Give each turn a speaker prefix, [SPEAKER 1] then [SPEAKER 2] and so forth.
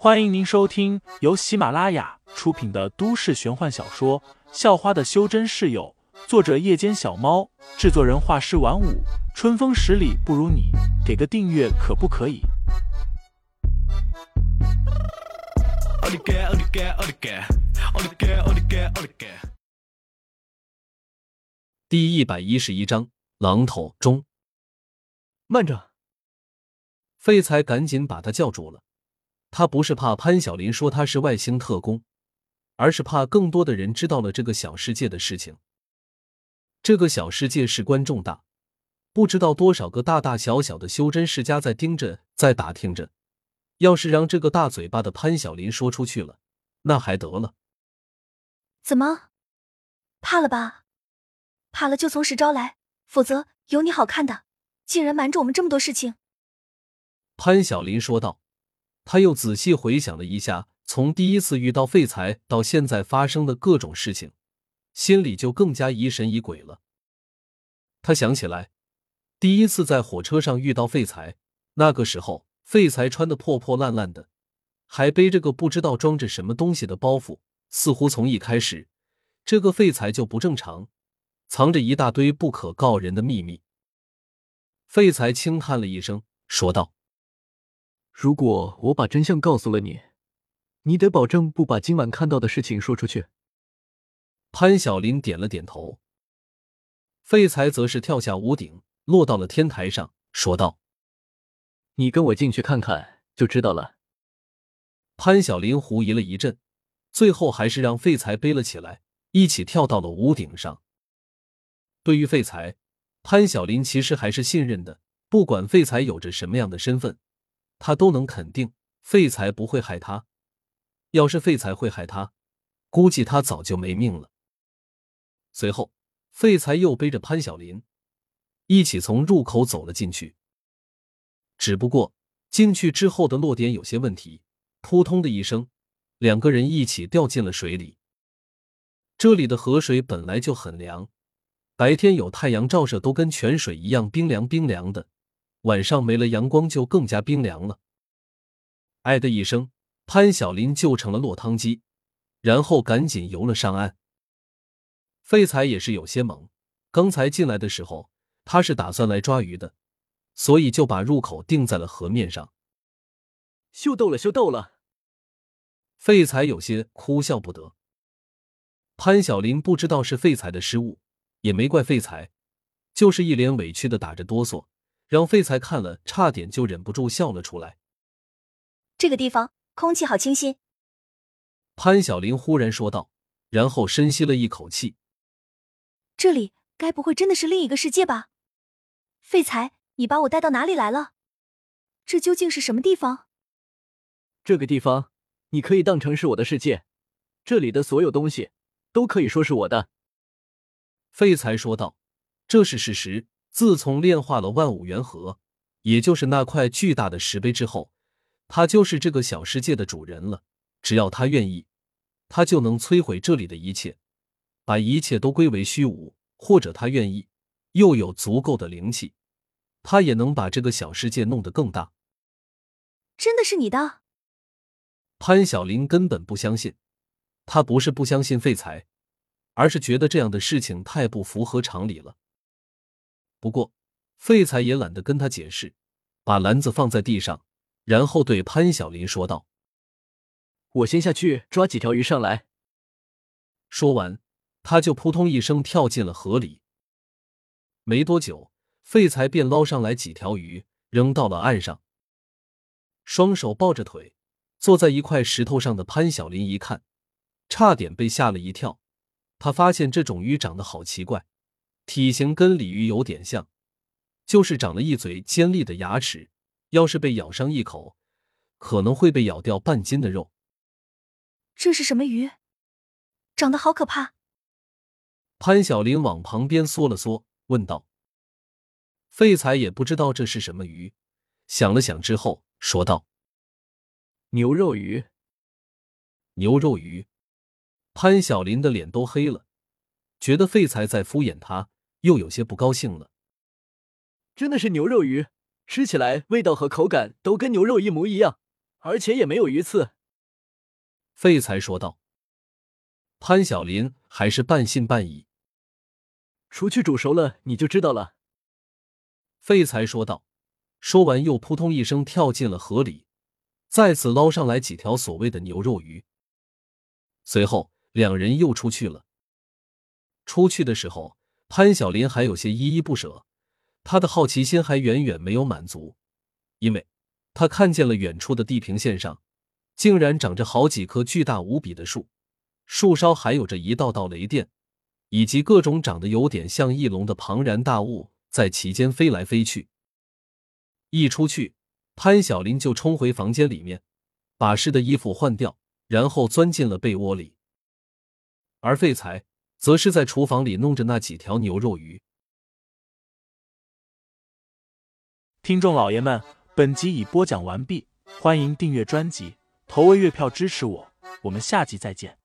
[SPEAKER 1] 欢迎您收听由喜马拉雅出品的都市玄幻小说《校花的修真室友》，作者：夜间小猫，制作人：画师晚舞，春风十里不如你，给个订阅可不可以？
[SPEAKER 2] 第一百一十一章，榔头中。
[SPEAKER 3] 慢着！
[SPEAKER 2] 废材赶紧把他叫住了。他不是怕潘晓林说他是外星特工，而是怕更多的人知道了这个小世界的事情。这个小世界事关重大，不知道多少个大大小小的修真世家在盯着，在打听着。要是让这个大嘴巴的潘晓林说出去了，那还得了？
[SPEAKER 4] 怎么，怕了吧？怕了就从实招来，否则有你好看的！竟然瞒着我们这么多事情。
[SPEAKER 2] 潘晓林说道。他又仔细回想了一下，从第一次遇到废材到现在发生的各种事情，心里就更加疑神疑鬼了。他想起来，第一次在火车上遇到废材，那个时候废材穿的破破烂烂的，还背着个不知道装着什么东西的包袱，似乎从一开始，这个废材就不正常，藏着一大堆不可告人的秘密。废材轻叹了一声，说道。
[SPEAKER 3] 如果我把真相告诉了你，你得保证不把今晚看到的事情说出去。
[SPEAKER 2] 潘晓林点了点头。废材则是跳下屋顶，落到了天台上，说道：“
[SPEAKER 3] 你跟我进去看看，就知道了。”
[SPEAKER 2] 潘晓林狐疑了一阵，最后还是让废材背了起来，一起跳到了屋顶上。对于废材，潘晓林其实还是信任的，不管废材有着什么样的身份。他都能肯定，废材不会害他。要是废材会害他，估计他早就没命了。随后，废材又背着潘晓林一起从入口走了进去。只不过进去之后的落点有些问题，扑通的一声，两个人一起掉进了水里。这里的河水本来就很凉，白天有太阳照射都跟泉水一样冰凉冰凉的。晚上没了阳光，就更加冰凉了。哎的一声，潘晓林就成了落汤鸡，然后赶紧游了上岸。废材也是有些懵，刚才进来的时候他是打算来抓鱼的，所以就把入口定在了河面上。
[SPEAKER 3] 秀逗了，秀逗了！
[SPEAKER 2] 废材有些哭笑不得。潘晓林不知道是废材的失误，也没怪废材，就是一脸委屈的打着哆嗦。让废材看了，差点就忍不住笑了出来。
[SPEAKER 4] 这个地方空气好清新。
[SPEAKER 2] 潘晓林忽然说道，然后深吸了一口气。
[SPEAKER 4] 这里该不会真的是另一个世界吧？废材，你把我带到哪里来了？这究竟是什么地方？
[SPEAKER 3] 这个地方你可以当成是我的世界，这里的所有东西都可以说是我的。
[SPEAKER 2] 废材说道，这是事实。自从炼化了万五元核，也就是那块巨大的石碑之后，他就是这个小世界的主人了。只要他愿意，他就能摧毁这里的一切，把一切都归为虚无；或者他愿意，又有足够的灵气，他也能把这个小世界弄得更大。
[SPEAKER 4] 真的是你的？
[SPEAKER 2] 潘晓林根本不相信，他不是不相信废材，而是觉得这样的事情太不符合常理了。不过，废材也懒得跟他解释，把篮子放在地上，然后对潘晓林说道：“
[SPEAKER 3] 我先下去抓几条鱼上来。”
[SPEAKER 2] 说完，他就扑通一声跳进了河里。没多久，废材便捞上来几条鱼，扔到了岸上。双手抱着腿，坐在一块石头上的潘晓林一看，差点被吓了一跳。他发现这种鱼长得好奇怪。体型跟鲤鱼有点像，就是长了一嘴尖利的牙齿，要是被咬上一口，可能会被咬掉半斤的肉。
[SPEAKER 4] 这是什么鱼？长得好可怕！
[SPEAKER 2] 潘晓林往旁边缩了缩，问道：“废材也不知道这是什么鱼，想了想之后说道：‘
[SPEAKER 3] 牛肉鱼。’
[SPEAKER 2] 牛肉鱼。”潘晓林的脸都黑了，觉得废材在敷衍他。又有些不高兴了。
[SPEAKER 3] 真的是牛肉鱼，吃起来味道和口感都跟牛肉一模一样，而且也没有鱼刺。
[SPEAKER 2] 废材说道。潘晓林还是半信半疑。
[SPEAKER 3] 除去煮熟了，你就知道了。
[SPEAKER 2] 废材说道。说完，又扑通一声跳进了河里，再次捞上来几条所谓的牛肉鱼。随后，两人又出去了。出去的时候，潘晓林还有些依依不舍，他的好奇心还远远没有满足，因为他看见了远处的地平线上，竟然长着好几棵巨大无比的树，树梢还有着一道道雷电，以及各种长得有点像翼龙的庞然大物在其间飞来飞去。一出去，潘晓林就冲回房间里面，把湿的衣服换掉，然后钻进了被窝里。而废材则是在厨房里弄着那几条牛肉鱼。
[SPEAKER 1] 听众老爷们，本集已播讲完毕，欢迎订阅专辑，投喂月票支持我，我们下集再见。